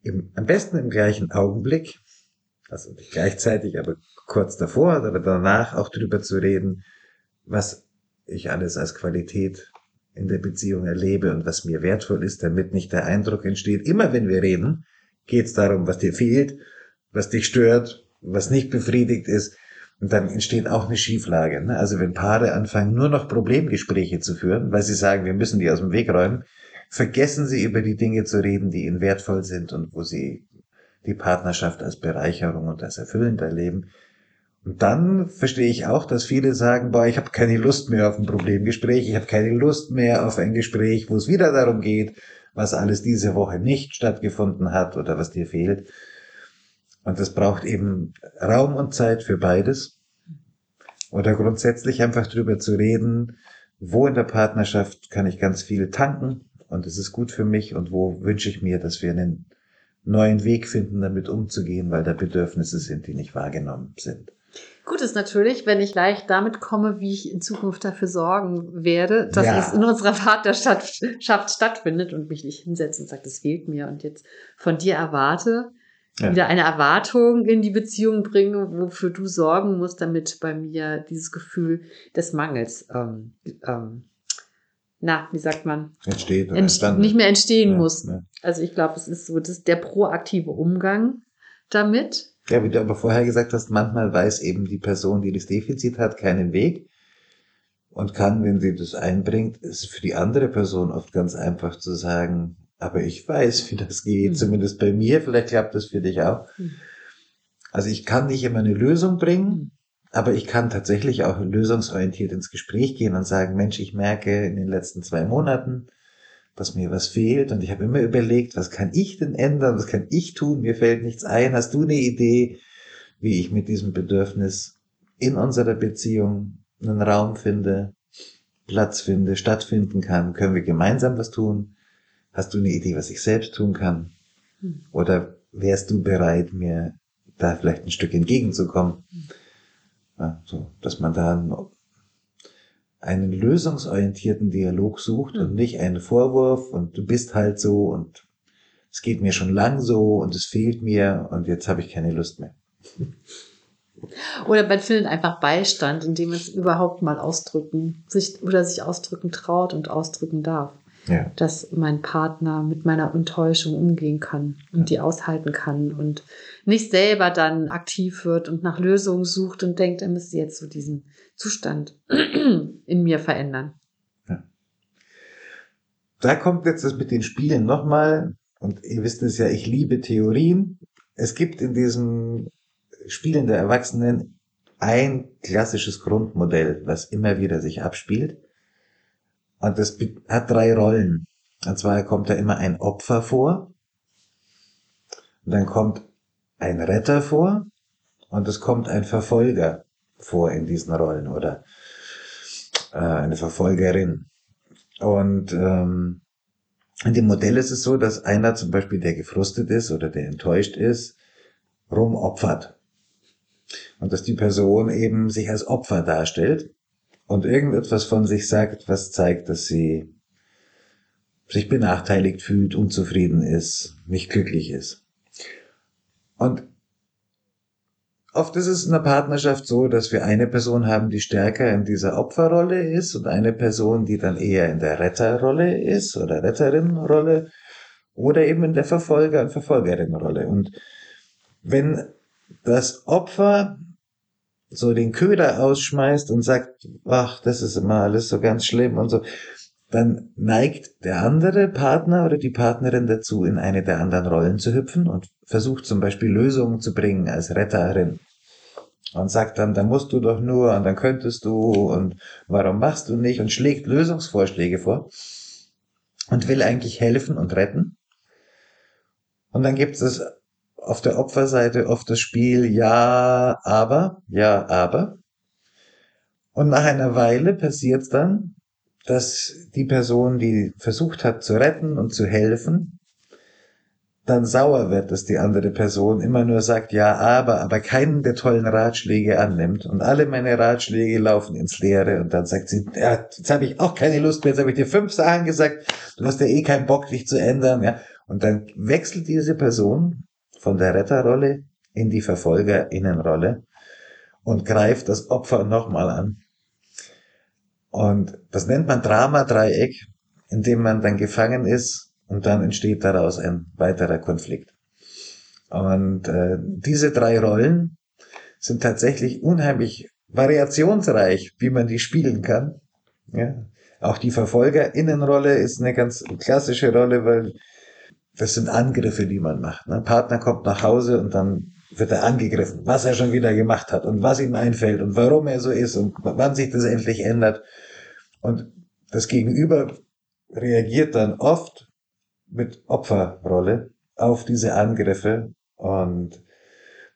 im, am besten im gleichen Augenblick, also nicht gleichzeitig, aber kurz davor oder danach auch drüber zu reden, was ich alles als Qualität in der Beziehung erlebe und was mir wertvoll ist, damit nicht der Eindruck entsteht, immer wenn wir reden, geht es darum, was dir fehlt, was dich stört, was nicht befriedigt ist. Und dann entsteht auch eine Schieflage. Ne? Also wenn Paare anfangen, nur noch Problemgespräche zu führen, weil sie sagen, wir müssen die aus dem Weg räumen, vergessen sie über die Dinge zu reden, die ihnen wertvoll sind und wo sie die Partnerschaft als Bereicherung und als erfüllend erleben. Und dann verstehe ich auch, dass viele sagen, boah, ich habe keine Lust mehr auf ein Problemgespräch, ich habe keine Lust mehr auf ein Gespräch, wo es wieder darum geht, was alles diese Woche nicht stattgefunden hat oder was dir fehlt. Und das braucht eben Raum und Zeit für beides. Oder grundsätzlich einfach drüber zu reden, wo in der Partnerschaft kann ich ganz viel tanken und es ist gut für mich und wo wünsche ich mir, dass wir einen neuen Weg finden, damit umzugehen, weil da Bedürfnisse sind, die nicht wahrgenommen sind. Gut ist natürlich, wenn ich gleich damit komme, wie ich in Zukunft dafür sorgen werde, dass ja. es in unserer Vaterschaft stattfindet und mich nicht hinsetze und sage, das fehlt mir und jetzt von dir erwarte, ja. wieder eine Erwartung in die Beziehung bringe, wofür du sorgen musst, damit bei mir dieses Gefühl des Mangels, ähm, ähm, na, wie sagt man? Entsteht. Ent nicht mehr entstehen ja, muss. Also ich glaube, es ist so, das ist der proaktive Umgang damit ja, wie du aber vorher gesagt hast, manchmal weiß eben die Person, die das Defizit hat, keinen Weg und kann, wenn sie das einbringt, ist für die andere Person oft ganz einfach zu sagen, aber ich weiß, wie das geht, mhm. zumindest bei mir, vielleicht klappt das für dich auch. Mhm. Also ich kann nicht immer eine Lösung bringen, mhm. Aber ich kann tatsächlich auch lösungsorientiert ins Gespräch gehen und sagen, Mensch, ich merke in den letzten zwei Monaten, dass mir was fehlt und ich habe immer überlegt, was kann ich denn ändern, was kann ich tun, mir fällt nichts ein. Hast du eine Idee, wie ich mit diesem Bedürfnis in unserer Beziehung einen Raum finde, Platz finde, stattfinden kann? Können wir gemeinsam was tun? Hast du eine Idee, was ich selbst tun kann? Hm. Oder wärst du bereit, mir da vielleicht ein Stück entgegenzukommen? Ja, so, dass man da einen, einen lösungsorientierten Dialog sucht und nicht einen Vorwurf und du bist halt so und es geht mir schon lang so und es fehlt mir und jetzt habe ich keine Lust mehr. Oder man findet einfach Beistand, indem man es überhaupt mal ausdrücken, sich oder sich ausdrücken traut und ausdrücken darf. Ja. Dass mein Partner mit meiner Enttäuschung umgehen kann und ja. die aushalten kann und nicht selber dann aktiv wird und nach Lösungen sucht und denkt, er müsste jetzt so diesen Zustand in mir verändern. Ja. Da kommt jetzt das mit den Spielen nochmal. Und ihr wisst es ja, ich liebe Theorien. Es gibt in diesem Spielen der Erwachsenen ein klassisches Grundmodell, was immer wieder sich abspielt. Und das hat drei Rollen. Und zwar kommt da immer ein Opfer vor. Und dann kommt ein Retter vor. Und es kommt ein Verfolger vor in diesen Rollen oder äh, eine Verfolgerin. Und ähm, in dem Modell ist es so, dass einer zum Beispiel, der gefrustet ist oder der enttäuscht ist, rumopfert. Und dass die Person eben sich als Opfer darstellt und irgendetwas von sich sagt, was zeigt, dass sie sich benachteiligt fühlt, unzufrieden ist, nicht glücklich ist. Und oft ist es in der Partnerschaft so, dass wir eine Person haben, die stärker in dieser Opferrolle ist und eine Person, die dann eher in der Retterrolle ist oder Retterinnenrolle oder eben in der Verfolger- und Verfolgerinnenrolle. Und wenn das Opfer so den Köder ausschmeißt und sagt, ach, das ist immer alles so ganz schlimm und so, dann neigt der andere Partner oder die Partnerin dazu, in eine der anderen Rollen zu hüpfen und versucht zum Beispiel Lösungen zu bringen als Retterin. Und sagt dann, da musst du doch nur und dann könntest du und warum machst du nicht und schlägt Lösungsvorschläge vor und will eigentlich helfen und retten. Und dann gibt es auf der Opferseite oft das Spiel Ja, aber, ja, aber. Und nach einer Weile passiert es dann, dass die Person, die versucht hat zu retten und zu helfen, dann sauer wird, dass die andere Person immer nur sagt, ja, aber, aber keinen der tollen Ratschläge annimmt und alle meine Ratschläge laufen ins Leere und dann sagt sie, ja, jetzt habe ich auch keine Lust mehr, jetzt habe ich dir fünf Sachen gesagt, du hast ja eh keinen Bock, dich zu ändern, ja. Und dann wechselt diese Person von der Retterrolle in die Verfolgerinnenrolle und greift das Opfer nochmal an. Und das nennt man Drama-Dreieck, in dem man dann gefangen ist und dann entsteht daraus ein weiterer Konflikt. Und äh, diese drei Rollen sind tatsächlich unheimlich variationsreich, wie man die spielen kann. Ja. Auch die Verfolgerinnenrolle ist eine ganz klassische Rolle, weil das sind Angriffe, die man macht. Ein ne? Partner kommt nach Hause und dann wird er angegriffen, was er schon wieder gemacht hat und was ihm einfällt und warum er so ist und wann sich das endlich ändert. Und das Gegenüber reagiert dann oft mit Opferrolle auf diese Angriffe und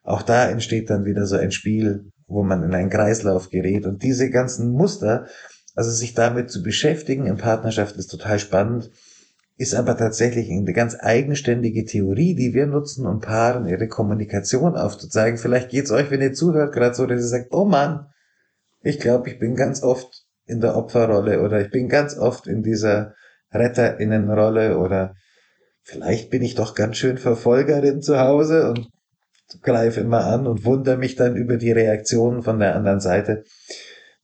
auch da entsteht dann wieder so ein Spiel, wo man in einen Kreislauf gerät und diese ganzen Muster, also sich damit zu beschäftigen in Partnerschaft ist total spannend ist aber tatsächlich eine ganz eigenständige Theorie, die wir nutzen, um Paaren ihre Kommunikation aufzuzeigen. Vielleicht geht's euch, wenn ihr zuhört, gerade so, dass ihr sagt, oh Mann, ich glaube, ich bin ganz oft in der Opferrolle oder ich bin ganz oft in dieser Retterinnenrolle oder vielleicht bin ich doch ganz schön Verfolgerin zu Hause und greife immer an und wundere mich dann über die Reaktionen von der anderen Seite.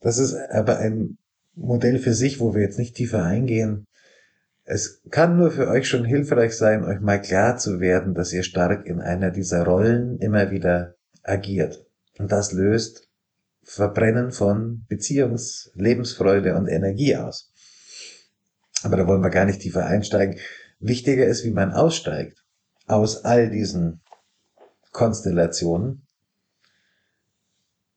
Das ist aber ein Modell für sich, wo wir jetzt nicht tiefer eingehen. Es kann nur für euch schon hilfreich sein, euch mal klar zu werden, dass ihr stark in einer dieser Rollen immer wieder agiert. Und das löst Verbrennen von Beziehungs-, Lebensfreude und Energie aus. Aber da wollen wir gar nicht tiefer einsteigen. Wichtiger ist, wie man aussteigt aus all diesen Konstellationen.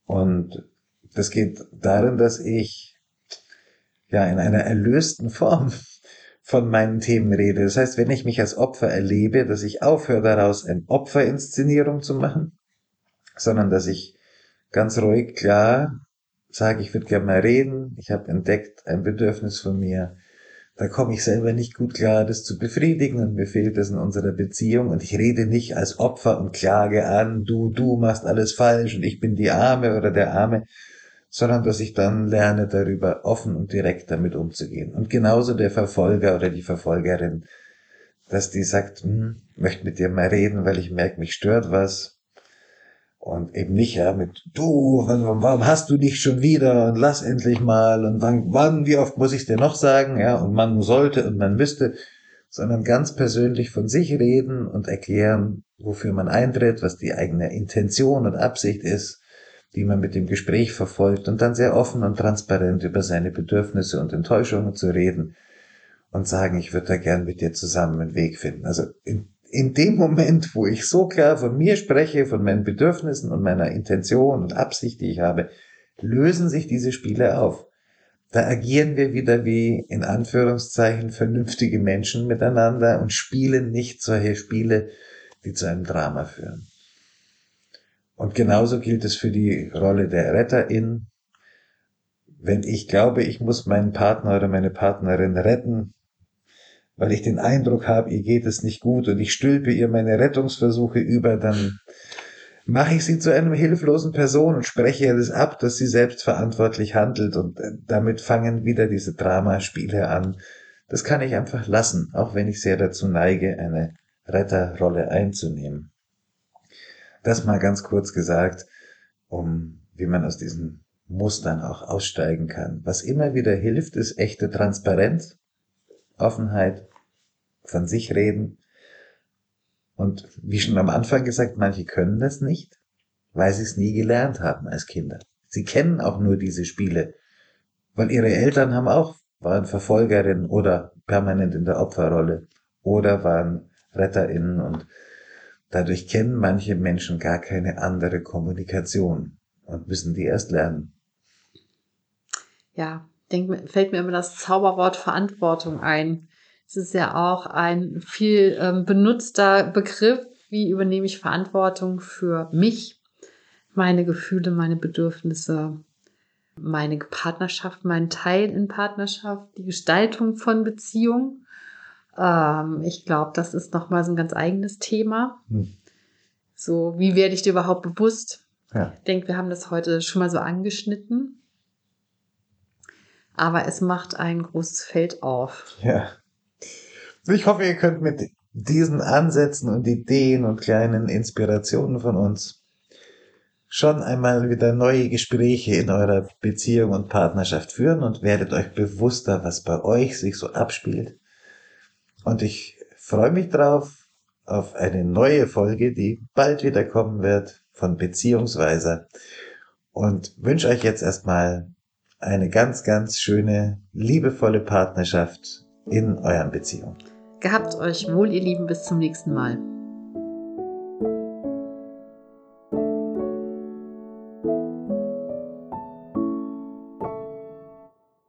Und das geht darin, dass ich ja in einer erlösten Form von meinen Themen rede. Das heißt, wenn ich mich als Opfer erlebe, dass ich aufhöre daraus eine Opferinszenierung zu machen, sondern dass ich ganz ruhig klar sage, ich würde gerne mal reden, ich habe entdeckt ein Bedürfnis von mir, da komme ich selber nicht gut klar, das zu befriedigen und mir fehlt das in unserer Beziehung und ich rede nicht als Opfer und klage an, du, du machst alles falsch und ich bin die Arme oder der Arme, sondern dass ich dann lerne, darüber offen und direkt damit umzugehen. Und genauso der Verfolger oder die Verfolgerin, dass die sagt, hm, möchte mit dir mal reden, weil ich merke, mich stört was. Und eben nicht ja mit, du, warum hast du dich schon wieder und lass endlich mal und wann, wann wie oft muss ich dir noch sagen, ja, und man sollte und man müsste, sondern ganz persönlich von sich reden und erklären, wofür man eintritt, was die eigene Intention und Absicht ist die man mit dem Gespräch verfolgt und dann sehr offen und transparent über seine Bedürfnisse und Enttäuschungen zu reden und sagen, ich würde da gern mit dir zusammen einen Weg finden. Also in, in dem Moment, wo ich so klar von mir spreche, von meinen Bedürfnissen und meiner Intention und Absicht, die ich habe, lösen sich diese Spiele auf. Da agieren wir wieder wie in Anführungszeichen vernünftige Menschen miteinander und spielen nicht solche Spiele, die zu einem Drama führen. Und genauso gilt es für die Rolle der Retterin. Wenn ich glaube, ich muss meinen Partner oder meine Partnerin retten, weil ich den Eindruck habe, ihr geht es nicht gut und ich stülpe ihr meine Rettungsversuche über, dann mache ich sie zu einem hilflosen Person und spreche ihr das ab, dass sie selbstverantwortlich handelt und äh, damit fangen wieder diese Dramaspiele an. Das kann ich einfach lassen, auch wenn ich sehr dazu neige, eine Retterrolle einzunehmen. Das mal ganz kurz gesagt, um wie man aus diesen Mustern auch aussteigen kann. Was immer wieder hilft, ist echte Transparenz, Offenheit, von sich reden. Und wie schon am Anfang gesagt, manche können das nicht, weil sie es nie gelernt haben als Kinder. Sie kennen auch nur diese Spiele, weil ihre Eltern haben auch, waren Verfolgerinnen oder permanent in der Opferrolle oder waren RetterInnen und Dadurch kennen manche Menschen gar keine andere Kommunikation und müssen die erst lernen. Ja, denk, fällt mir immer das Zauberwort Verantwortung ein. Es ist ja auch ein viel ähm, benutzter Begriff. Wie übernehme ich Verantwortung für mich, meine Gefühle, meine Bedürfnisse, meine Partnerschaft, meinen Teil in Partnerschaft, die Gestaltung von Beziehungen. Ähm, ich glaube, das ist nochmal so ein ganz eigenes Thema. Hm. So, wie werde ich dir überhaupt bewusst? Ja. Ich denke, wir haben das heute schon mal so angeschnitten. Aber es macht ein großes Feld auf. Ja. Ich hoffe, ihr könnt mit diesen Ansätzen und Ideen und kleinen Inspirationen von uns schon einmal wieder neue Gespräche in eurer Beziehung und Partnerschaft führen und werdet euch bewusster, was bei euch sich so abspielt und ich freue mich drauf auf eine neue Folge, die bald wieder kommen wird von Beziehungsweise und wünsche euch jetzt erstmal eine ganz, ganz schöne, liebevolle Partnerschaft in euren Beziehungen. Gehabt euch wohl, ihr Lieben, bis zum nächsten Mal.